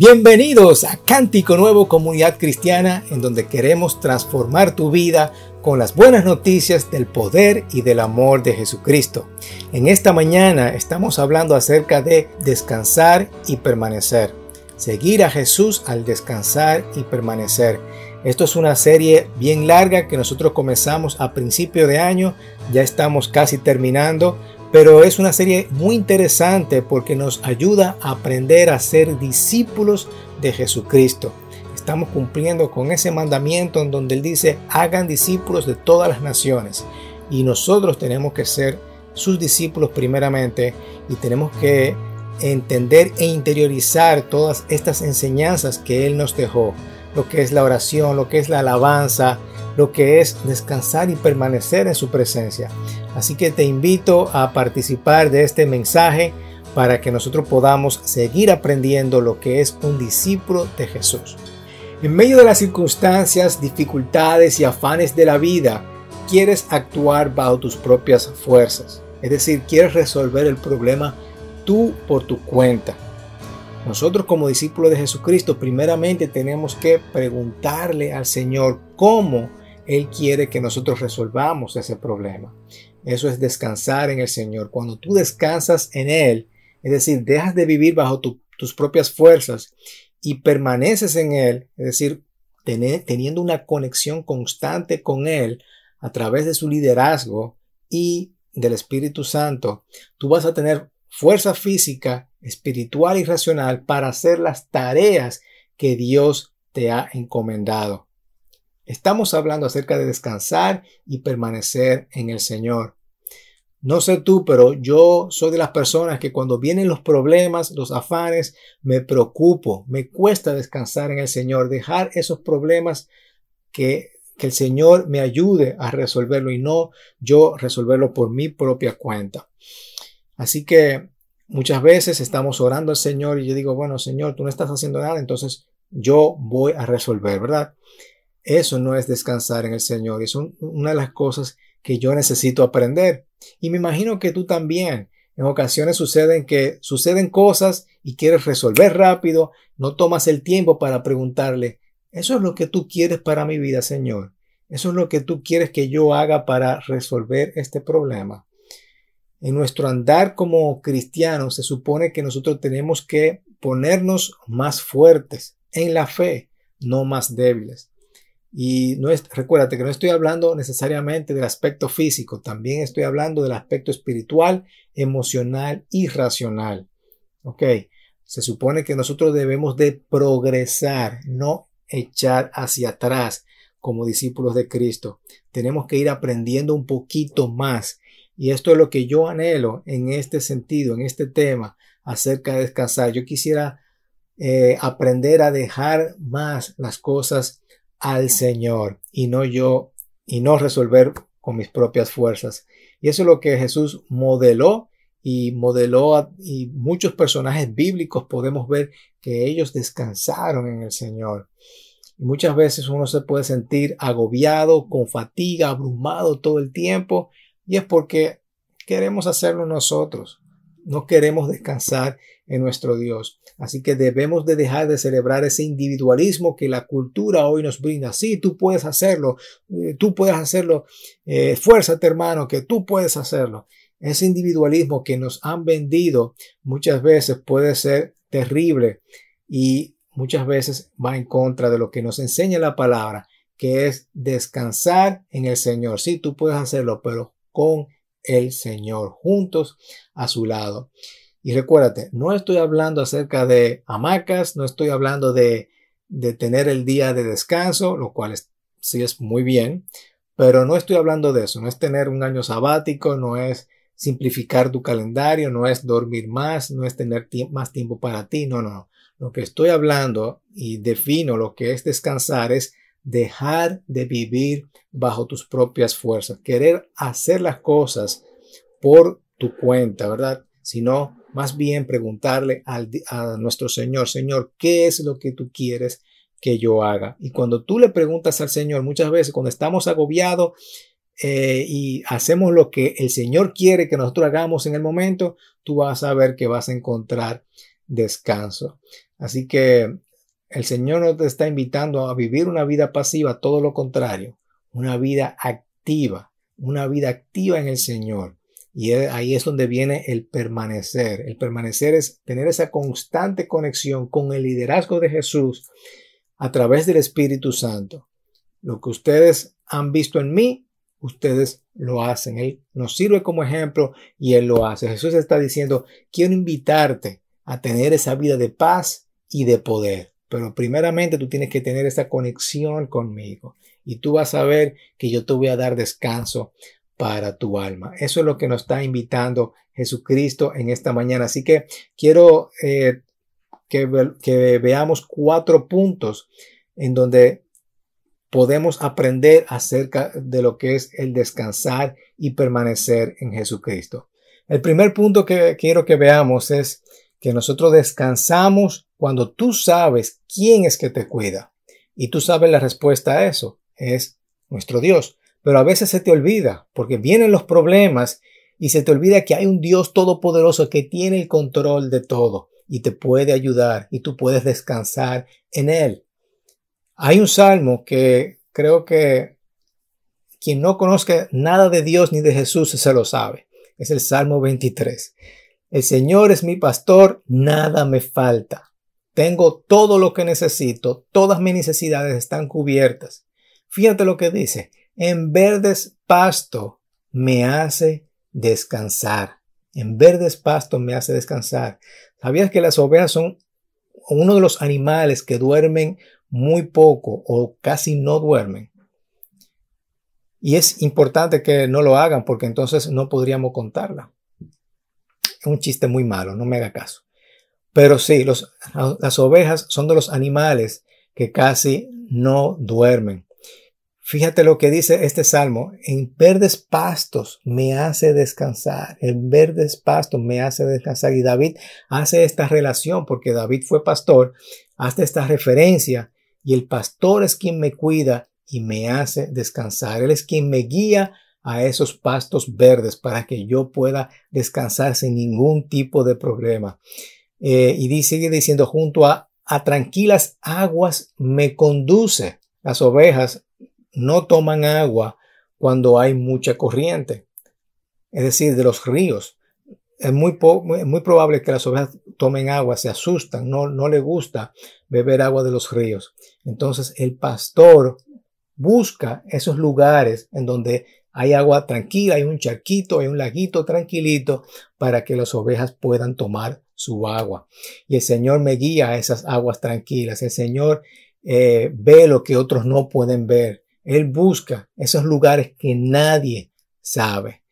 Bienvenidos a Cántico Nuevo Comunidad Cristiana, en donde queremos transformar tu vida con las buenas noticias del poder y del amor de Jesucristo. En esta mañana estamos hablando acerca de descansar y permanecer. Seguir a Jesús al descansar y permanecer. Esto es una serie bien larga que nosotros comenzamos a principio de año, ya estamos casi terminando, pero es una serie muy interesante porque nos ayuda a aprender a ser discípulos de Jesucristo. Estamos cumpliendo con ese mandamiento en donde Él dice, hagan discípulos de todas las naciones. Y nosotros tenemos que ser sus discípulos primeramente y tenemos que entender e interiorizar todas estas enseñanzas que Él nos dejó. Lo que es la oración, lo que es la alabanza, lo que es descansar y permanecer en su presencia. Así que te invito a participar de este mensaje para que nosotros podamos seguir aprendiendo lo que es un discípulo de Jesús. En medio de las circunstancias, dificultades y afanes de la vida, quieres actuar bajo tus propias fuerzas. Es decir, quieres resolver el problema tú por tu cuenta. Nosotros como discípulos de Jesucristo primeramente tenemos que preguntarle al Señor cómo Él quiere que nosotros resolvamos ese problema. Eso es descansar en el Señor. Cuando tú descansas en Él, es decir, dejas de vivir bajo tus propias fuerzas y permaneces en Él, es decir, teniendo una conexión constante con Él a través de su liderazgo y del Espíritu Santo, tú vas a tener fuerza física, espiritual y racional para hacer las tareas que Dios te ha encomendado. Estamos hablando acerca de descansar y permanecer en el Señor. No sé tú, pero yo soy de las personas que cuando vienen los problemas, los afanes, me preocupo, me cuesta descansar en el Señor, dejar esos problemas que, que el Señor me ayude a resolverlo y no yo resolverlo por mi propia cuenta. Así que muchas veces estamos orando al Señor y yo digo, bueno, Señor, tú no estás haciendo nada, entonces yo voy a resolver, ¿verdad? Eso no es descansar en el Señor. Es una de las cosas que yo necesito aprender. Y me imagino que tú también. En ocasiones suceden que suceden cosas y quieres resolver rápido, no tomas el tiempo para preguntarle, ¿eso es lo que tú quieres para mi vida, Señor? ¿Eso es lo que tú quieres que yo haga para resolver este problema? En nuestro andar como cristianos se supone que nosotros tenemos que ponernos más fuertes en la fe, no más débiles. Y no es, recuérdate que no estoy hablando necesariamente del aspecto físico, también estoy hablando del aspecto espiritual, emocional y racional. Ok, se supone que nosotros debemos de progresar, no echar hacia atrás como discípulos de Cristo. Tenemos que ir aprendiendo un poquito más. Y esto es lo que yo anhelo en este sentido, en este tema acerca de descansar. Yo quisiera eh, aprender a dejar más las cosas al Señor y no yo y no resolver con mis propias fuerzas. Y eso es lo que Jesús modeló y modeló y muchos personajes bíblicos podemos ver que ellos descansaron en el Señor. Muchas veces uno se puede sentir agobiado, con fatiga, abrumado todo el tiempo y es porque queremos hacerlo nosotros. No queremos descansar en nuestro Dios. Así que debemos de dejar de celebrar ese individualismo que la cultura hoy nos brinda. Sí, tú puedes hacerlo, eh, tú puedes hacerlo, eh, hermano, que tú puedes hacerlo. Ese individualismo que nos han vendido muchas veces puede ser terrible y muchas veces va en contra de lo que nos enseña la palabra, que es descansar en el Señor. Sí, tú puedes hacerlo, pero con el Señor, juntos a su lado. Y recuérdate, no estoy hablando acerca de hamacas, no estoy hablando de, de tener el día de descanso, lo cual sí es muy bien, pero no estoy hablando de eso, no es tener un año sabático, no es simplificar tu calendario, no es dormir más, no es tener más tiempo para ti, no, no. Lo que estoy hablando y defino lo que es descansar es dejar de vivir bajo tus propias fuerzas, querer hacer las cosas por tu cuenta, ¿verdad? Sino más bien preguntarle a nuestro Señor, Señor, ¿qué es lo que tú quieres que yo haga? Y cuando tú le preguntas al Señor, muchas veces cuando estamos agobiados eh, y hacemos lo que el Señor quiere que nosotros hagamos en el momento, tú vas a ver que vas a encontrar descanso. Así que el Señor no te está invitando a vivir una vida pasiva, todo lo contrario, una vida activa, una vida activa en el Señor. Y ahí es donde viene el permanecer. El permanecer es tener esa constante conexión con el liderazgo de Jesús a través del Espíritu Santo. Lo que ustedes han visto en mí, ustedes lo hacen. Él nos sirve como ejemplo y Él lo hace. Jesús está diciendo, quiero invitarte a tener esa vida de paz y de poder. Pero primeramente tú tienes que tener esa conexión conmigo y tú vas a ver que yo te voy a dar descanso para tu alma. Eso es lo que nos está invitando Jesucristo en esta mañana. Así que quiero eh, que, que veamos cuatro puntos en donde podemos aprender acerca de lo que es el descansar y permanecer en Jesucristo. El primer punto que quiero que veamos es que nosotros descansamos cuando tú sabes quién es que te cuida. Y tú sabes la respuesta a eso. Es nuestro Dios. Pero a veces se te olvida porque vienen los problemas y se te olvida que hay un Dios todopoderoso que tiene el control de todo y te puede ayudar y tú puedes descansar en Él. Hay un salmo que creo que quien no conozca nada de Dios ni de Jesús se lo sabe. Es el Salmo 23. El Señor es mi pastor, nada me falta. Tengo todo lo que necesito, todas mis necesidades están cubiertas. Fíjate lo que dice, en verdes pasto me hace descansar. En verdes pasto me hace descansar. ¿Sabías que las ovejas son uno de los animales que duermen muy poco o casi no duermen. Y es importante que no lo hagan porque entonces no podríamos contarla. Es un chiste muy malo, no me haga caso. Pero sí, los, las ovejas son de los animales que casi no duermen. Fíjate lo que dice este salmo. En verdes pastos me hace descansar. En verdes pastos me hace descansar. Y David hace esta relación porque David fue pastor. Hace esta referencia y el pastor es quien me cuida y me hace descansar. Él es quien me guía a esos pastos verdes para que yo pueda descansar sin ningún tipo de problema. Eh, y sigue diciendo, junto a, a tranquilas aguas me conduce. Las ovejas no toman agua cuando hay mucha corriente, es decir, de los ríos es muy, muy, probable que las ovejas tomen agua, se asustan, no, no le gusta beber agua de los ríos. Entonces el pastor busca esos lugares en donde hay agua tranquila, hay un charquito, hay un laguito tranquilito para que las ovejas puedan tomar su agua. Y el Señor me guía a esas aguas tranquilas. El Señor eh, ve lo que otros no pueden ver. Él busca esos lugares que nadie sabe.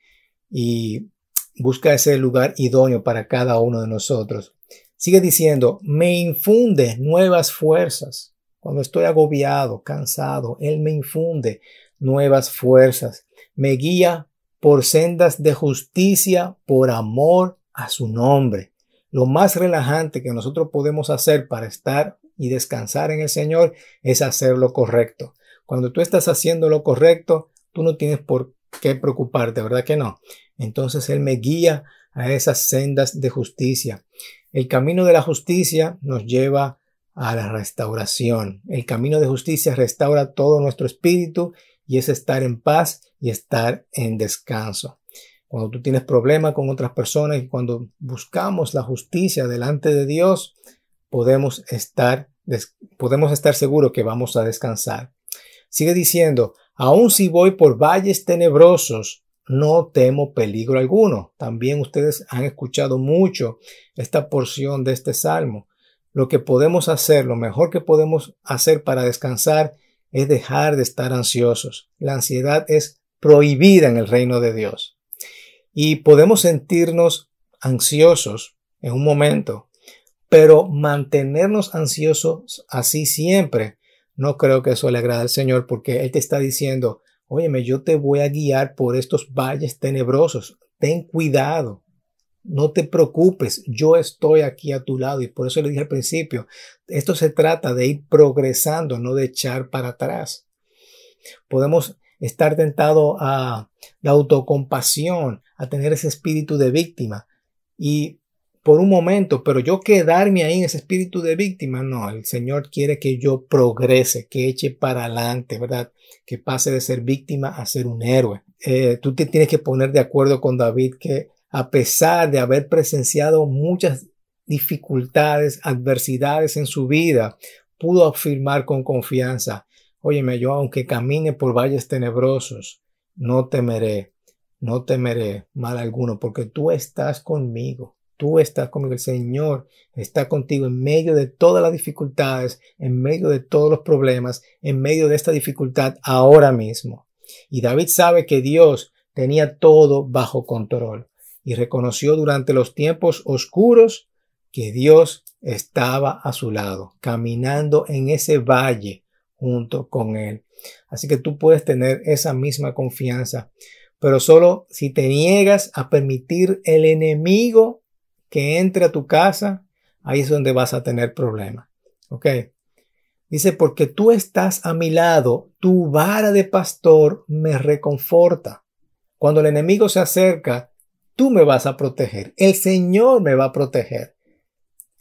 Y busca ese lugar idóneo para cada uno de nosotros. Sigue diciendo, me infunde nuevas fuerzas. Cuando estoy agobiado, cansado, Él me infunde nuevas fuerzas. Me guía por sendas de justicia, por amor a su nombre. Lo más relajante que nosotros podemos hacer para estar y descansar en el Señor es hacer lo correcto. Cuando tú estás haciendo lo correcto, tú no tienes por qué preocuparte, ¿verdad que no? Entonces Él me guía a esas sendas de justicia. El camino de la justicia nos lleva a la restauración. El camino de justicia restaura todo nuestro espíritu y es estar en paz y estar en descanso. Cuando tú tienes problemas con otras personas y cuando buscamos la justicia delante de Dios, podemos estar, podemos estar seguros que vamos a descansar. Sigue diciendo, aun si voy por valles tenebrosos, no temo peligro alguno. También ustedes han escuchado mucho esta porción de este salmo. Lo que podemos hacer, lo mejor que podemos hacer para descansar es dejar de estar ansiosos. La ansiedad es prohibida en el reino de Dios. Y podemos sentirnos ansiosos en un momento, pero mantenernos ansiosos así siempre, no creo que eso le agrade al Señor porque Él te está diciendo, Óyeme, yo te voy a guiar por estos valles tenebrosos. Ten cuidado. No te preocupes, yo estoy aquí a tu lado y por eso le dije al principio, esto se trata de ir progresando, no de echar para atrás. Podemos estar tentados a la autocompasión, a tener ese espíritu de víctima y por un momento, pero yo quedarme ahí en ese espíritu de víctima, no, el Señor quiere que yo progrese, que eche para adelante, ¿verdad? Que pase de ser víctima a ser un héroe. Eh, tú te tienes que poner de acuerdo con David que a pesar de haber presenciado muchas dificultades, adversidades en su vida, pudo afirmar con confianza, óyeme, yo aunque camine por valles tenebrosos, no temeré, no temeré mal alguno, porque tú estás conmigo. Tú estás conmigo, el Señor está contigo en medio de todas las dificultades, en medio de todos los problemas, en medio de esta dificultad ahora mismo. Y David sabe que Dios tenía todo bajo control y reconoció durante los tiempos oscuros que Dios estaba a su lado, caminando en ese valle junto con él. Así que tú puedes tener esa misma confianza, pero solo si te niegas a permitir el enemigo que entre a tu casa, ahí es donde vas a tener problemas. ¿Ok? Dice, porque tú estás a mi lado, tu vara de pastor me reconforta. Cuando el enemigo se acerca, tú me vas a proteger. El Señor me va a proteger.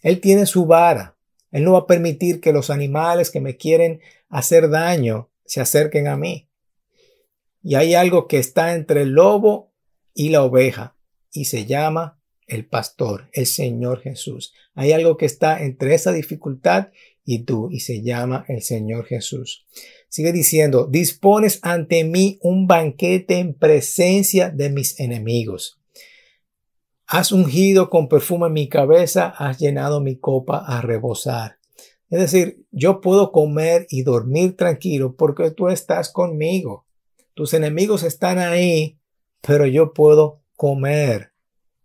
Él tiene su vara. Él no va a permitir que los animales que me quieren hacer daño se acerquen a mí. Y hay algo que está entre el lobo y la oveja y se llama el pastor, el Señor Jesús. Hay algo que está entre esa dificultad y tú y se llama el Señor Jesús. Sigue diciendo, dispones ante mí un banquete en presencia de mis enemigos. Has ungido con perfume mi cabeza, has llenado mi copa a rebosar. Es decir, yo puedo comer y dormir tranquilo porque tú estás conmigo. Tus enemigos están ahí, pero yo puedo comer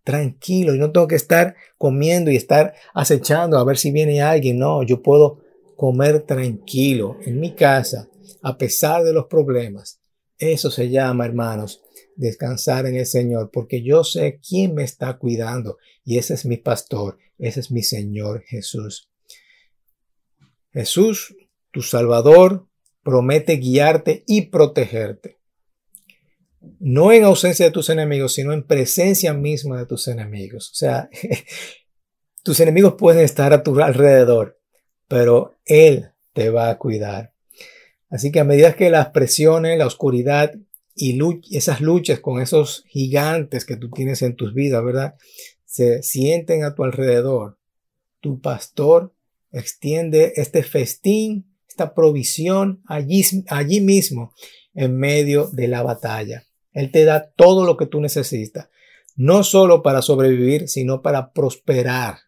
tranquilo y no tengo que estar comiendo y estar acechando a ver si viene alguien. No, yo puedo comer tranquilo en mi casa a pesar de los problemas. Eso se llama, hermanos, descansar en el Señor, porque yo sé quién me está cuidando y ese es mi pastor, ese es mi Señor Jesús. Jesús, tu Salvador, promete guiarte y protegerte no en ausencia de tus enemigos, sino en presencia misma de tus enemigos. O sea, tus enemigos pueden estar a tu alrededor, pero Él te va a cuidar. Así que a medida que las presiones, la oscuridad y esas luchas con esos gigantes que tú tienes en tus vidas, ¿verdad? Se sienten a tu alrededor. Tu pastor extiende este festín, esta provisión allí, allí mismo en medio de la batalla. Él te da todo lo que tú necesitas, no solo para sobrevivir, sino para prosperar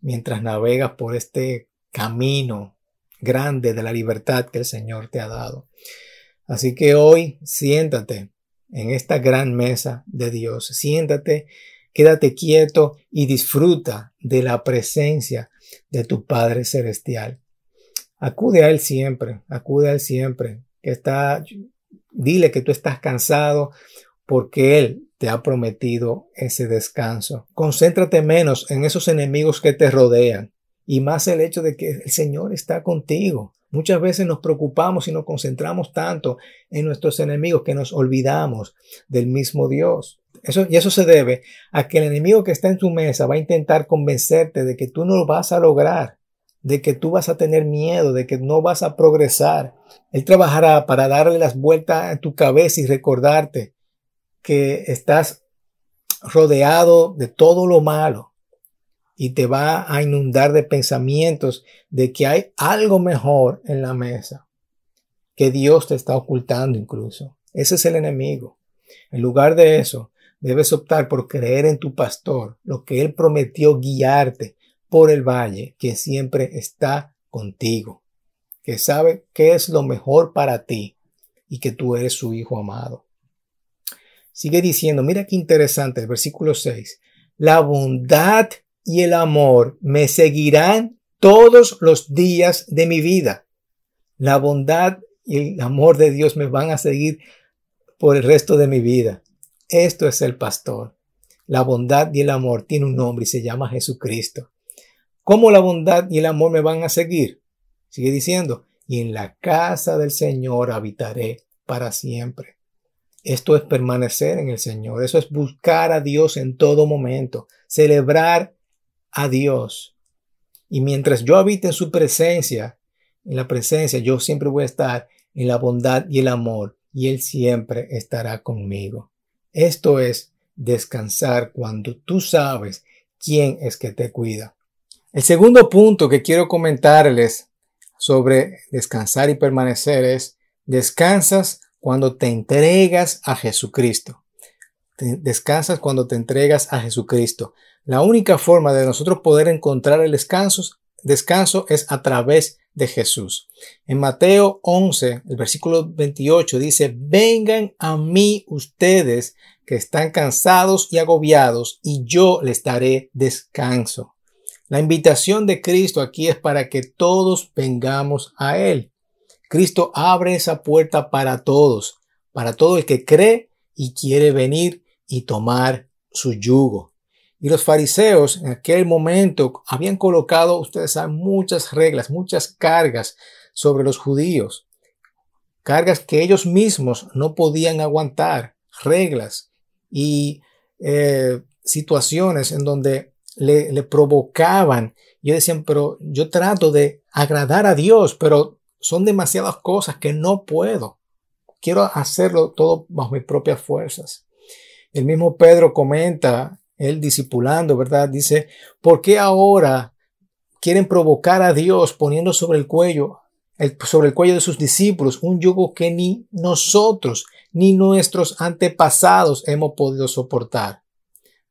mientras navegas por este camino grande de la libertad que el Señor te ha dado. Así que hoy siéntate en esta gran mesa de Dios, siéntate, quédate quieto y disfruta de la presencia de tu Padre Celestial. Acude a Él siempre, acude a Él siempre, que está Dile que tú estás cansado porque Él te ha prometido ese descanso. Concéntrate menos en esos enemigos que te rodean y más el hecho de que el Señor está contigo. Muchas veces nos preocupamos y nos concentramos tanto en nuestros enemigos que nos olvidamos del mismo Dios. Eso, y eso se debe a que el enemigo que está en tu mesa va a intentar convencerte de que tú no lo vas a lograr de que tú vas a tener miedo, de que no vas a progresar. Él trabajará para darle las vueltas a tu cabeza y recordarte que estás rodeado de todo lo malo y te va a inundar de pensamientos de que hay algo mejor en la mesa, que Dios te está ocultando incluso. Ese es el enemigo. En lugar de eso, debes optar por creer en tu pastor, lo que él prometió guiarte, por el valle que siempre está contigo, que sabe qué es lo mejor para ti y que tú eres su hijo amado. Sigue diciendo, mira qué interesante el versículo 6, la bondad y el amor me seguirán todos los días de mi vida. La bondad y el amor de Dios me van a seguir por el resto de mi vida. Esto es el pastor. La bondad y el amor tiene un nombre y se llama Jesucristo. ¿Cómo la bondad y el amor me van a seguir? Sigue diciendo, y en la casa del Señor habitaré para siempre. Esto es permanecer en el Señor, eso es buscar a Dios en todo momento, celebrar a Dios. Y mientras yo habite en su presencia, en la presencia, yo siempre voy a estar en la bondad y el amor, y Él siempre estará conmigo. Esto es descansar cuando tú sabes quién es que te cuida. El segundo punto que quiero comentarles sobre descansar y permanecer es descansas cuando te entregas a Jesucristo. descansas cuando te entregas a Jesucristo. La única forma de nosotros poder encontrar el descanso, es a través de Jesús. En Mateo 11, el versículo 28 dice, vengan a mí ustedes que están cansados y agobiados y yo les daré descanso. La invitación de Cristo aquí es para que todos vengamos a Él. Cristo abre esa puerta para todos, para todo el que cree y quiere venir y tomar su yugo. Y los fariseos en aquel momento habían colocado, ustedes saben, muchas reglas, muchas cargas sobre los judíos. Cargas que ellos mismos no podían aguantar, reglas y eh, situaciones en donde le, le provocaban. Y decían, pero yo trato de agradar a Dios, pero son demasiadas cosas que no puedo. Quiero hacerlo todo bajo mis propias fuerzas. El mismo Pedro comenta, él discipulando, ¿verdad? Dice, ¿por qué ahora quieren provocar a Dios poniendo sobre el cuello, sobre el cuello de sus discípulos un yugo que ni nosotros ni nuestros antepasados hemos podido soportar?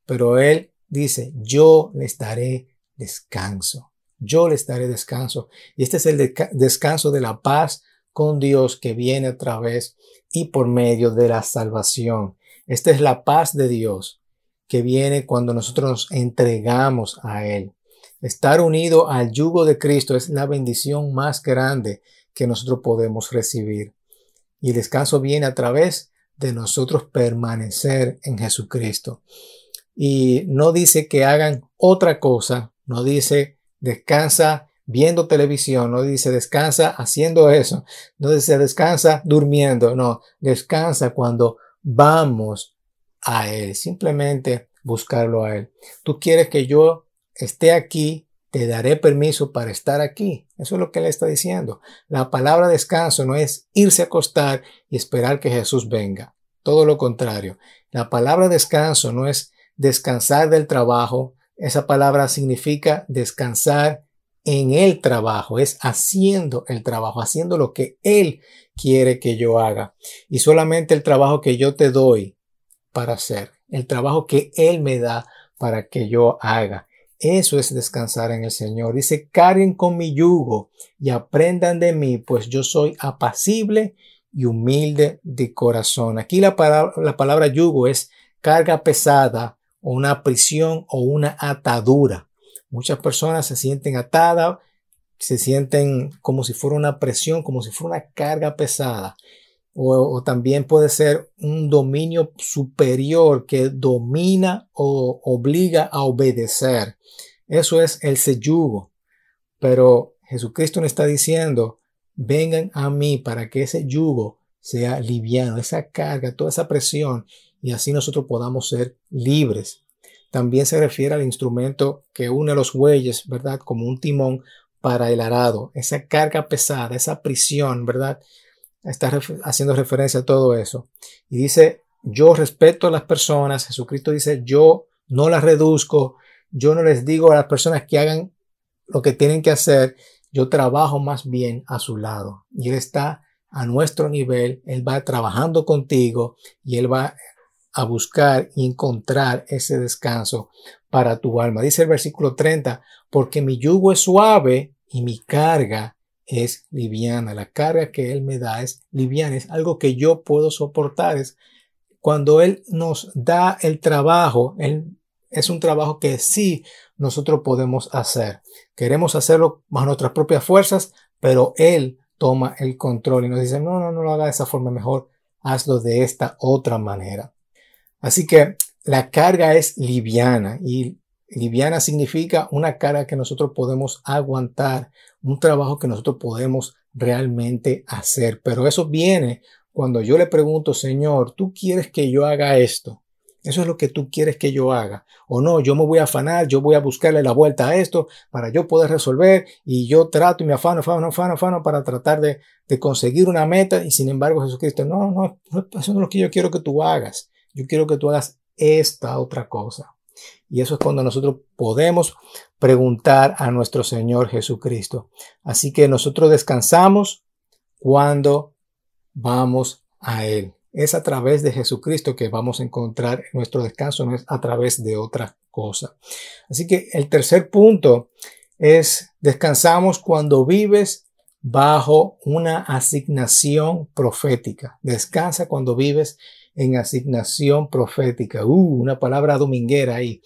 Pero él dice, yo les daré descanso yo les daré descanso. Y este es el descanso de la paz con Dios que viene a través y por medio de la salvación. Esta es la paz de Dios que viene cuando nosotros nos entregamos a Él. Estar unido al yugo de Cristo es la bendición más grande que nosotros podemos recibir. Y el descanso viene a través de nosotros permanecer en Jesucristo. Y no dice que hagan otra cosa, no dice descansa viendo televisión, no dice descansa haciendo eso, no dice descansa durmiendo, no, descansa cuando vamos a Él, simplemente buscarlo a Él. Tú quieres que yo esté aquí, te daré permiso para estar aquí. Eso es lo que Él está diciendo. La palabra descanso no es irse a acostar y esperar que Jesús venga. Todo lo contrario. La palabra descanso no es descansar del trabajo, esa palabra significa descansar en el trabajo, es haciendo el trabajo, haciendo lo que Él quiere que yo haga. Y solamente el trabajo que yo te doy para hacer, el trabajo que Él me da para que yo haga. Eso es descansar en el Señor. Dice, carguen con mi yugo y aprendan de mí, pues yo soy apacible y humilde de corazón. Aquí la palabra, la palabra yugo es carga pesada una prisión o una atadura. Muchas personas se sienten atadas, se sienten como si fuera una presión, como si fuera una carga pesada. O, también puede ser un dominio superior que domina o obliga a obedecer. Eso es el seyugo. Pero Jesucristo nos está diciendo, vengan a mí para que ese yugo sea liviano, esa carga, toda esa presión y así nosotros podamos ser libres. También se refiere al instrumento que une los bueyes, ¿verdad? Como un timón para el arado. Esa carga pesada, esa prisión, ¿verdad? Está haciendo referencia a todo eso. Y dice, yo respeto a las personas. Jesucristo dice, yo no las reduzco. Yo no les digo a las personas que hagan lo que tienen que hacer. Yo trabajo más bien a su lado. Y Él está a nuestro nivel. Él va trabajando contigo y Él va a buscar y encontrar ese descanso para tu alma. Dice el versículo 30, porque mi yugo es suave y mi carga es liviana. La carga que Él me da es liviana, es algo que yo puedo soportar. Es cuando Él nos da el trabajo, él, es un trabajo que sí nosotros podemos hacer. Queremos hacerlo bajo nuestras propias fuerzas, pero Él toma el control y nos dice, no, no, no lo haga de esa forma, mejor hazlo de esta otra manera. Así que la carga es liviana y liviana significa una carga que nosotros podemos aguantar, un trabajo que nosotros podemos realmente hacer. Pero eso viene cuando yo le pregunto, Señor, ¿tú quieres que yo haga esto? Eso es lo que tú quieres que yo haga. O no, yo me voy a afanar, yo voy a buscarle la vuelta a esto para yo poder resolver y yo trato y me afano, afano, afano, afano para tratar de, de conseguir una meta y sin embargo Jesucristo, no, no, eso no es lo que yo quiero que tú hagas. Yo quiero que tú hagas esta otra cosa. Y eso es cuando nosotros podemos preguntar a nuestro Señor Jesucristo. Así que nosotros descansamos cuando vamos a Él. Es a través de Jesucristo que vamos a encontrar nuestro descanso, no es a través de otra cosa. Así que el tercer punto es descansamos cuando vives bajo una asignación profética. Descansa cuando vives en asignación profética. Uh, una palabra dominguera ahí.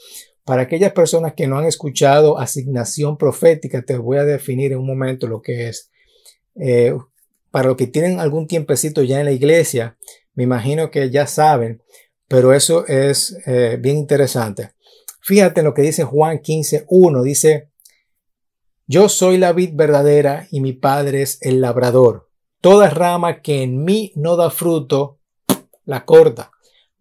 Para aquellas personas que no han escuchado asignación profética, te voy a definir en un momento lo que es. Eh, para los que tienen algún tiempecito ya en la iglesia, me imagino que ya saben, pero eso es eh, bien interesante. Fíjate en lo que dice Juan 15, 1. Dice, yo soy la vid verdadera y mi padre es el labrador. Toda rama que en mí no da fruto, la corta,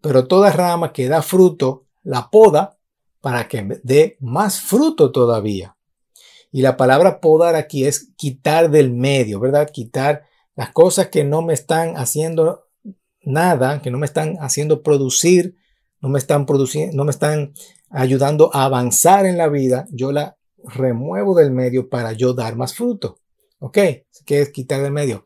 pero toda rama que da fruto la poda para que dé más fruto todavía. Y la palabra podar aquí es quitar del medio, ¿verdad? Quitar las cosas que no me están haciendo nada, que no me están haciendo producir, no me están produciendo, no me están ayudando a avanzar en la vida, yo la remuevo del medio para yo dar más fruto. ¿Ok? ¿Qué es quitar del medio?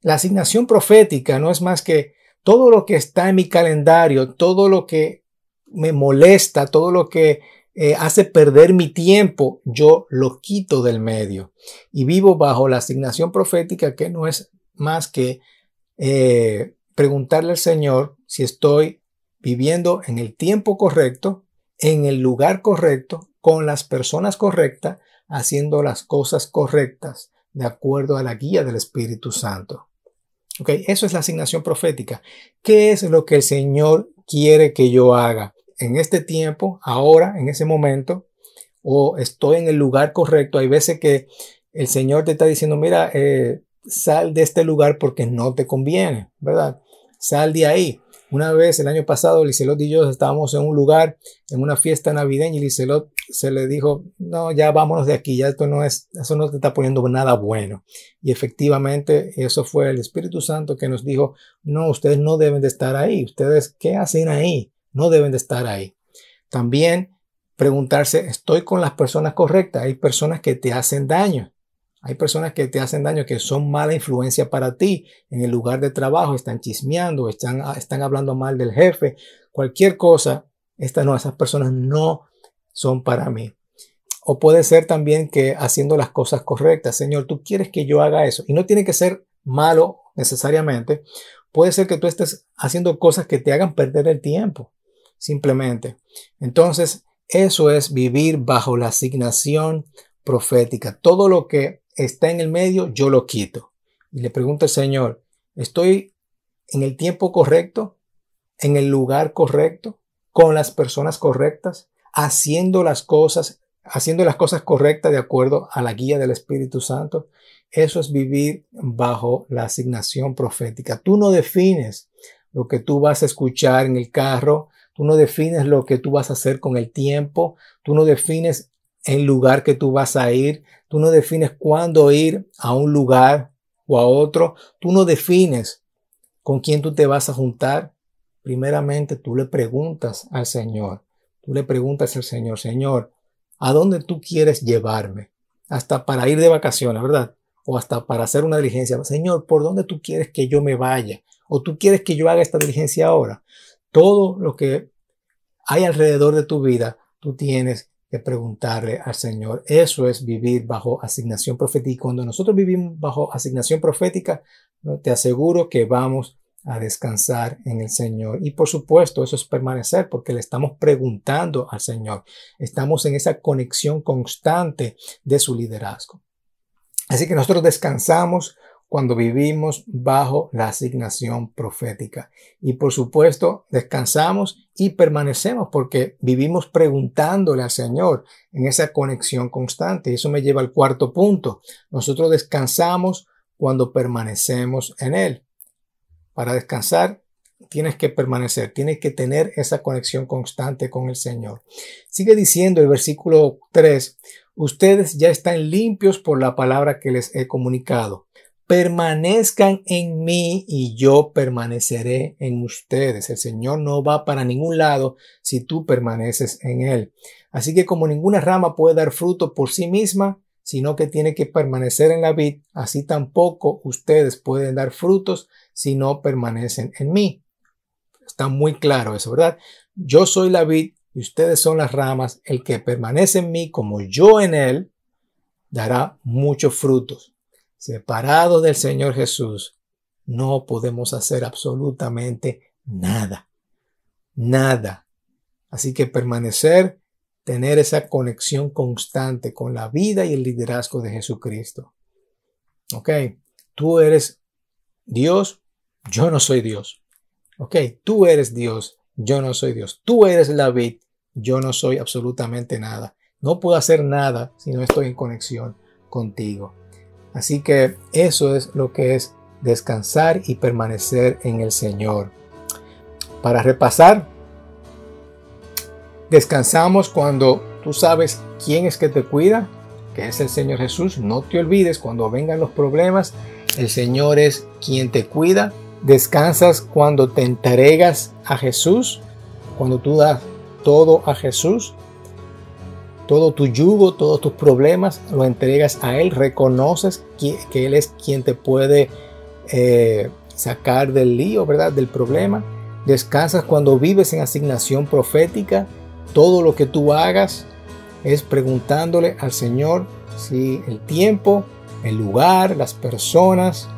La asignación profética no es más que todo lo que está en mi calendario, todo lo que me molesta, todo lo que eh, hace perder mi tiempo, yo lo quito del medio y vivo bajo la asignación profética que no es más que eh, preguntarle al Señor si estoy viviendo en el tiempo correcto, en el lugar correcto, con las personas correctas, haciendo las cosas correctas, de acuerdo a la guía del Espíritu Santo. Ok, eso es la asignación profética. ¿Qué es lo que el Señor quiere que yo haga en este tiempo, ahora, en ese momento? O estoy en el lugar correcto. Hay veces que el Señor te está diciendo, mira, eh, sal de este lugar porque no te conviene, ¿verdad? Sal de ahí. Una vez el año pasado, Licelot y yo estábamos en un lugar, en una fiesta navideña, y Licelot se le dijo, no, ya vámonos de aquí, ya esto no es, eso no te está poniendo nada bueno. Y efectivamente, eso fue el Espíritu Santo que nos dijo, no, ustedes no deben de estar ahí. Ustedes, ¿qué hacen ahí? No deben de estar ahí. También preguntarse, ¿estoy con las personas correctas? Hay personas que te hacen daño. Hay personas que te hacen daño, que son mala influencia para ti. En el lugar de trabajo están chismeando, están, están hablando mal del jefe, cualquier cosa. Estas no, esas personas no son para mí. O puede ser también que haciendo las cosas correctas. Señor, tú quieres que yo haga eso. Y no tiene que ser malo necesariamente. Puede ser que tú estés haciendo cosas que te hagan perder el tiempo. Simplemente. Entonces, eso es vivir bajo la asignación profética. Todo lo que está en el medio, yo lo quito. Y le pregunto al Señor, ¿estoy en el tiempo correcto? ¿En el lugar correcto? ¿Con las personas correctas? ¿Haciendo las cosas, haciendo las cosas correctas de acuerdo a la guía del Espíritu Santo? Eso es vivir bajo la asignación profética. Tú no defines lo que tú vas a escuchar en el carro, tú no defines lo que tú vas a hacer con el tiempo, tú no defines el lugar que tú vas a ir, tú no defines cuándo ir a un lugar o a otro, tú no defines con quién tú te vas a juntar. Primeramente tú le preguntas al Señor, tú le preguntas al Señor, Señor, ¿a dónde tú quieres llevarme? Hasta para ir de vacaciones, ¿verdad? O hasta para hacer una diligencia. Señor, ¿por dónde tú quieres que yo me vaya? ¿O tú quieres que yo haga esta diligencia ahora? Todo lo que hay alrededor de tu vida, tú tienes que preguntarle al Señor. Eso es vivir bajo asignación profética. Cuando nosotros vivimos bajo asignación profética, te aseguro que vamos a descansar en el Señor. Y por supuesto, eso es permanecer porque le estamos preguntando al Señor. Estamos en esa conexión constante de su liderazgo. Así que nosotros descansamos cuando vivimos bajo la asignación profética. Y por supuesto, descansamos y permanecemos porque vivimos preguntándole al Señor en esa conexión constante. Y eso me lleva al cuarto punto. Nosotros descansamos cuando permanecemos en Él. Para descansar tienes que permanecer, tienes que tener esa conexión constante con el Señor. Sigue diciendo el versículo 3, ustedes ya están limpios por la palabra que les he comunicado. Permanezcan en mí y yo permaneceré en ustedes. El Señor no va para ningún lado si tú permaneces en Él. Así que como ninguna rama puede dar fruto por sí misma, sino que tiene que permanecer en la vid, así tampoco ustedes pueden dar frutos si no permanecen en mí. Está muy claro eso, ¿verdad? Yo soy la vid y ustedes son las ramas. El que permanece en mí como yo en él, dará muchos frutos. Separados del Señor Jesús, no podemos hacer absolutamente nada. Nada. Así que permanecer tener esa conexión constante con la vida y el liderazgo de Jesucristo. Ok, tú eres Dios, yo no soy Dios. Ok, tú eres Dios, yo no soy Dios. Tú eres la vid, yo no soy absolutamente nada. No puedo hacer nada si no estoy en conexión contigo. Así que eso es lo que es descansar y permanecer en el Señor. Para repasar, Descansamos cuando tú sabes quién es que te cuida, que es el Señor Jesús. No te olvides cuando vengan los problemas, el Señor es quien te cuida. Descansas cuando te entregas a Jesús, cuando tú das todo a Jesús. Todo tu yugo, todos tus problemas, lo entregas a Él. Reconoces que, Él es quien te puede eh, sacar del lío, ¿verdad? Del problema. Descansas cuando vives en asignación profética todo lo que tú hagas es preguntándole al Señor si el tiempo, el lugar, las personas,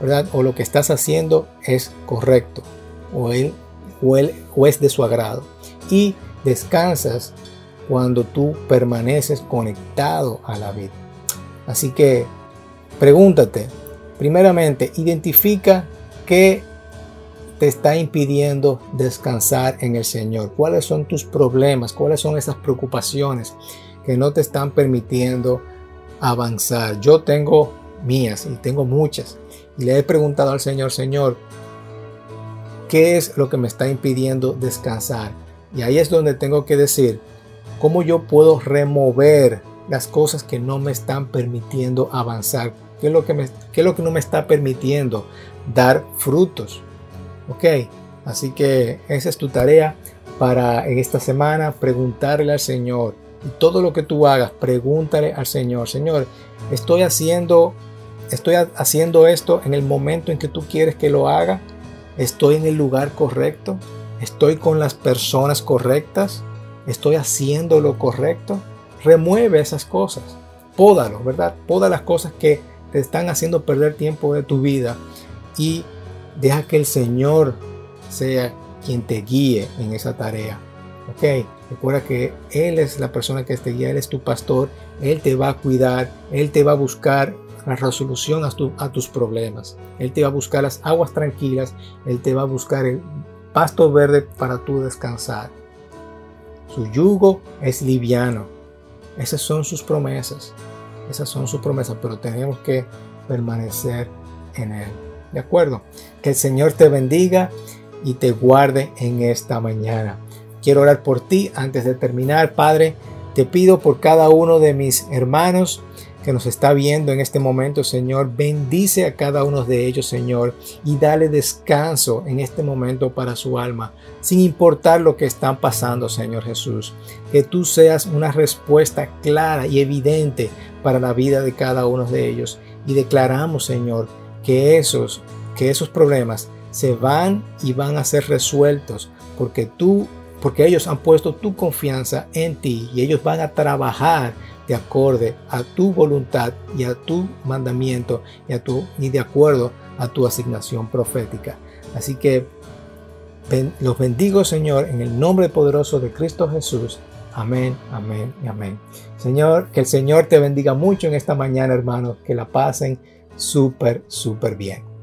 ¿verdad? O lo que estás haciendo es correcto o, él, o, él, o es de su agrado. Y descansas cuando tú permaneces conectado a la vida. Así que pregúntate, primeramente, identifica qué te está impidiendo descansar en el Señor? ¿Cuáles son tus problemas? ¿Cuáles son esas preocupaciones que no te están permitiendo avanzar? Yo tengo mías y tengo muchas. Y le he preguntado al Señor, Señor, ¿qué es lo que me está impidiendo descansar? Y ahí es donde tengo que decir, ¿cómo yo puedo remover las cosas que no me están permitiendo avanzar? ¿Qué es lo que, me, qué es lo que no me está permitiendo dar frutos? Ok, así que esa es tu tarea para en esta semana preguntarle al Señor. Y todo lo que tú hagas, pregúntale al Señor. Señor, estoy haciendo, estoy haciendo esto en el momento en que tú quieres que lo haga. Estoy en el lugar correcto. Estoy con las personas correctas. Estoy haciendo lo correcto. Remueve esas cosas. Pódalo, ¿verdad? Poda las cosas que te están haciendo perder tiempo de tu vida y Deja que el Señor sea quien te guíe en esa tarea. Ok, recuerda que Él es la persona que te guía, Él es tu pastor, Él te va a cuidar, Él te va a buscar la resolución a, a tus problemas, Él te va a buscar las aguas tranquilas, Él te va a buscar el pasto verde para tu descansar. Su yugo es liviano. Esas son sus promesas. Esas son sus promesas, pero tenemos que permanecer en Él. ¿De acuerdo? Que el Señor te bendiga y te guarde en esta mañana. Quiero orar por ti antes de terminar, Padre. Te pido por cada uno de mis hermanos que nos está viendo en este momento, Señor. Bendice a cada uno de ellos, Señor, y dale descanso en este momento para su alma, sin importar lo que están pasando, Señor Jesús. Que tú seas una respuesta clara y evidente para la vida de cada uno de ellos. Y declaramos, Señor, que esos, que esos problemas se van y van a ser resueltos porque tú, porque ellos han puesto tu confianza en ti y ellos van a trabajar de acorde a tu voluntad y a tu mandamiento y, a tu, de acuerdo a tu asignación profética. Así que los bendigo, Señor, en el nombre poderoso de Cristo Jesús. Amén, amén y amén. Señor, que el Señor te bendiga mucho en esta mañana, hermanos. Que la pasen súper, súper bien.